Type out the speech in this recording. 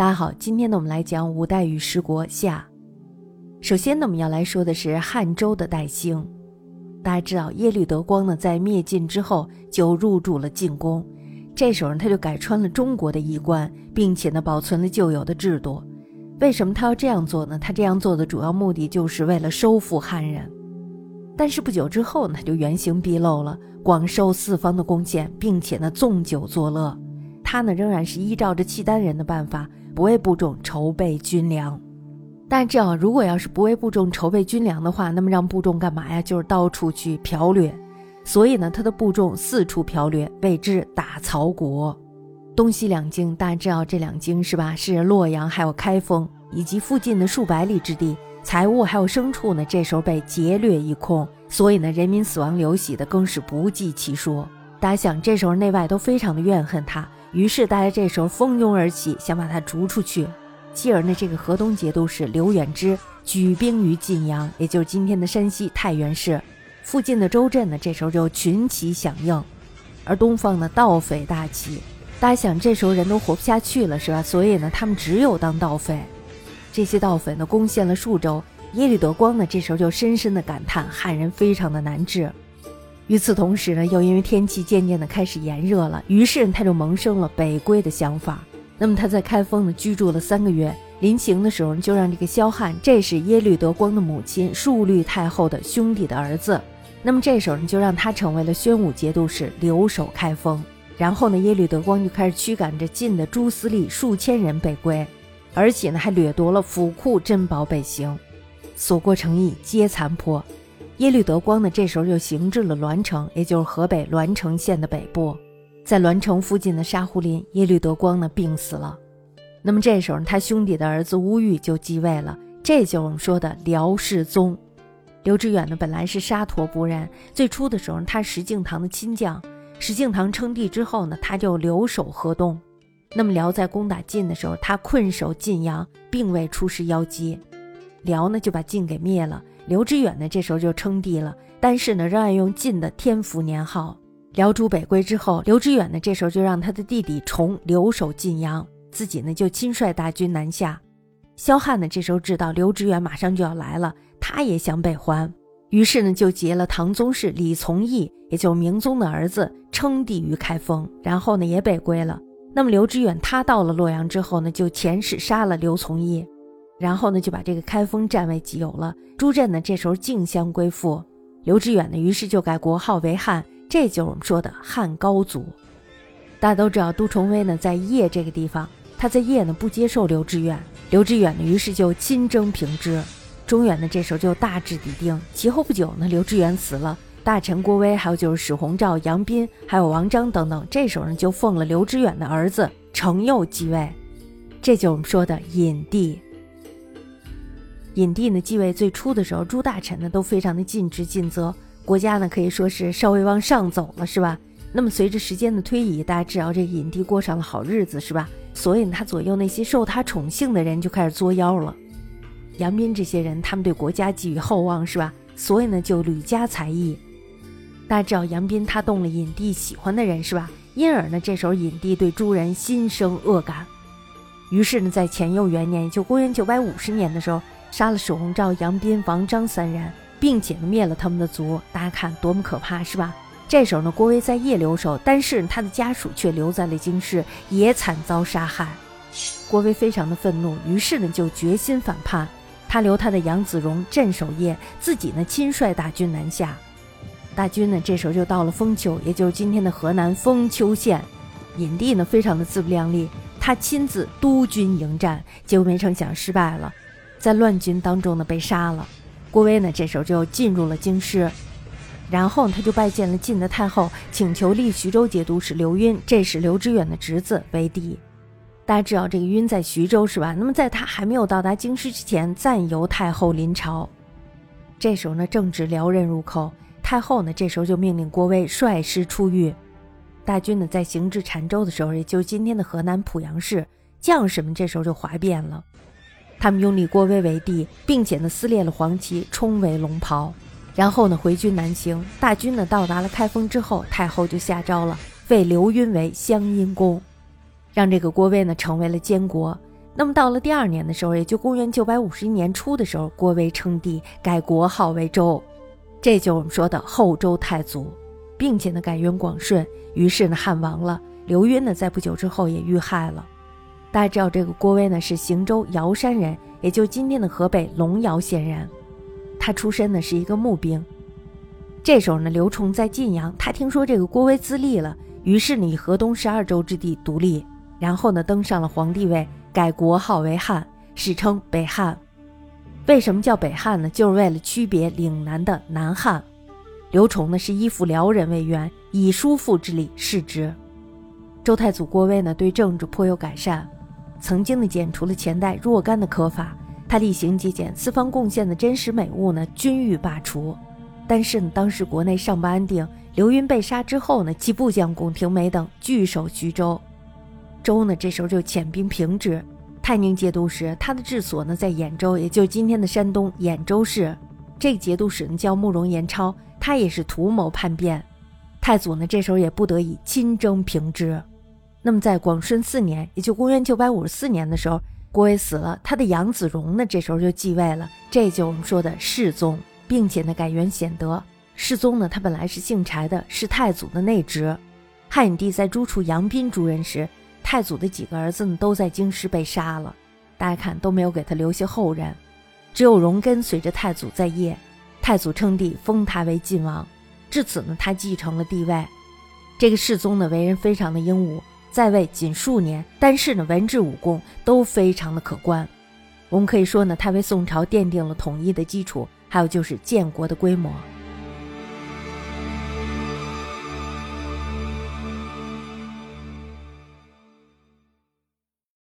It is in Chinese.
大家好，今天呢，我们来讲五代与十国下。首先呢，我们要来说的是汉周的代兴。大家知道耶律德光呢，在灭晋之后就入住了晋宫，这时候呢，他就改穿了中国的衣冠，并且呢，保存了旧有的制度。为什么他要这样做呢？他这样做的主要目的就是为了收复汉人。但是不久之后呢，他就原形毕露了，广受四方的贡献，并且呢，纵酒作乐。他呢，仍然是依照着契丹人的办法。不为部众筹备军粮，大家知道，如果要是不为部众筹备军粮的话，那么让部众干嘛呀？就是到处去剽掠。所以呢，他的部众四处剽掠，谓之打曹国。东西两京，大家知道这两京是吧？是洛阳还有开封以及附近的数百里之地，财物还有牲畜呢，这时候被劫掠一空。所以呢，人民死亡流血的更是不计其数。大家想，这时候内外都非常的怨恨他。于是大家这时候蜂拥而起，想把他逐出去。继而呢，这个河东节度使刘远之举兵于晋阳，也就是今天的山西太原市附近的州镇呢，这时候就群起响应。而东方呢，盗匪大起，大家想，这时候人都活不下去了，是吧？所以呢，他们只有当盗匪。这些盗匪呢，攻陷了数州。耶律德光呢，这时候就深深的感叹汉人非常的难治。与此同时呢，又因为天气渐渐的开始炎热了，于是他就萌生了北归的想法。那么他在开封呢居住了三个月，临行的时候就让这个萧汉，这是耶律德光的母亲述律太后的兄弟的儿子，那么这时候呢就让他成为了宣武节度使，留守开封。然后呢，耶律德光就开始驱赶着晋的诸司隶数千人北归，而且呢还掠夺了府库珍宝北行，所过城邑皆残破。耶律德光呢，这时候就行至了栾城，也就是河北栾城县的北部。在栾城附近的沙湖林，耶律德光呢病死了。那么这时候，他兄弟的儿子乌玉就继位了，这就是我们说的辽世宗。刘知远呢，本来是沙陀部人，最初的时候他石敬瑭的亲将。石敬瑭称帝之后呢，他就留守河东。那么辽在攻打晋的时候，他困守晋阳，并未出师邀击，辽呢就把晋给灭了。刘知远呢，这时候就称帝了，但是呢，仍然用晋的天福年号。辽主北归之后，刘知远呢，这时候就让他的弟弟崇留守晋阳，自己呢就亲率大军南下。萧汉呢，这时候知道刘知远马上就要来了，他也想北还，于是呢，就结了唐宗室李从义，也就明宗的儿子，称帝于开封，然后呢，也北归了。那么刘知远他到了洛阳之后呢，就遣使杀了刘从义。然后呢，就把这个开封占为己有了。朱镇呢，这时候竞相归附。刘知远呢，于是就改国号为汉，这就是我们说的汉高祖。大家都知道，杜重威呢在邺这个地方，他在邺呢不接受刘知远，刘知远呢于是就亲征平之。中原呢这时候就大致底定。其后不久呢，刘知远死了，大臣郭威，还有就是史弘肇、杨斌，还有王章等等，这时候呢就奉了刘知远的儿子程佑继位，这就是我们说的隐帝。尹帝呢继位最初的时候，朱大臣呢都非常的尽职尽责，国家呢可以说是稍微往上走了，是吧？那么随着时间的推移，大家知道这尹帝过上了好日子，是吧？所以呢，他左右那些受他宠幸的人就开始作妖了。杨斌这些人，他们对国家寄予厚望，是吧？所以呢，就屡加才艺。大家知道杨斌他动了尹帝喜欢的人，是吧？因而呢，这时候尹帝对朱人心生恶感。于是呢，在乾佑元年，就公元九百五十年的时候。杀了史弘肇、杨斌、王章三人，并且灭了他们的族。大家看多么可怕，是吧？这时候呢，郭威在邺留守，但是他的家属却留在了京师，也惨遭杀害。郭威非常的愤怒，于是呢就决心反叛。他留他的杨子荣镇守邺，自己呢亲率大军南下。大军呢这时候就到了封丘，也就是今天的河南封丘县。尹帝呢非常的自不量力，他亲自督军迎战，结果没成想失败了。在乱军当中呢，被杀了。郭威呢，这时候就进入了京师，然后他就拜见了晋的太后，请求立徐州节度使刘赟，这是刘知远的侄子为帝。大家知道这个赟在徐州是吧？那么在他还没有到达京师之前，暂由太后临朝。这时候呢，正值辽人入寇，太后呢，这时候就命令郭威率师出狱。大军呢，在行至澶州的时候，也就今天的河南濮阳市，将士们这时候就哗变了。他们拥立郭威为帝，并且呢撕裂了黄旗，冲为龙袍，然后呢回军南行。大军呢到达了开封之后，太后就下诏了，废刘赟为湘阴公，让这个郭威呢成为了监国。那么到了第二年的时候，也就公元九百五十一年初的时候，郭威称帝，改国号为周，这就是我们说的后周太祖，并且呢改元广顺。于是呢汉亡了，刘赟呢在不久之后也遇害了。大家知道这个郭威呢是邢州瑶山人，也就今天的河北龙瑶县人。他出身呢是一个募兵。这时候呢刘崇在晋阳，他听说这个郭威自立了，于是呢以河东十二州之地独立，然后呢登上了皇帝位。改国号为汉，史称北汉。为什么叫北汉呢？就是为了区别岭南的南汉。刘崇呢是依附辽人为援，以叔父之力视之。周太祖郭威呢对政治颇有改善，曾经呢剪除了前代若干的苛法，他厉行节俭，四方贡献的真实美物呢均欲罢除。但是呢当时国内尚不安定，刘赟被杀之后呢，其部将龚廷美等据守徐州。周呢，这时候就遣兵平之。泰宁节度使，他的治所呢在兖州，也就是今天的山东兖州市。这个节度使呢叫慕容延超，他也是图谋叛变。太祖呢这时候也不得已亲征平之。那么在广顺四年，也就公元九百五十四年的时候，郭威死了，他的养子荣呢这时候就继位了，这就我们说的世宗，并且呢改元显德。世宗呢他本来是姓柴的，是太祖的内侄。汉武帝在诛除杨斌诸人时。太祖的几个儿子呢，都在京师被杀了，大家看都没有给他留下后人，只有荣根随着太祖在业。太祖称帝，封他为晋王，至此呢，他继承了帝位。这个世宗呢，为人非常的英武，在位仅数年，但是呢，文治武功都非常的可观。我们可以说呢，他为宋朝奠定了统一的基础，还有就是建国的规模。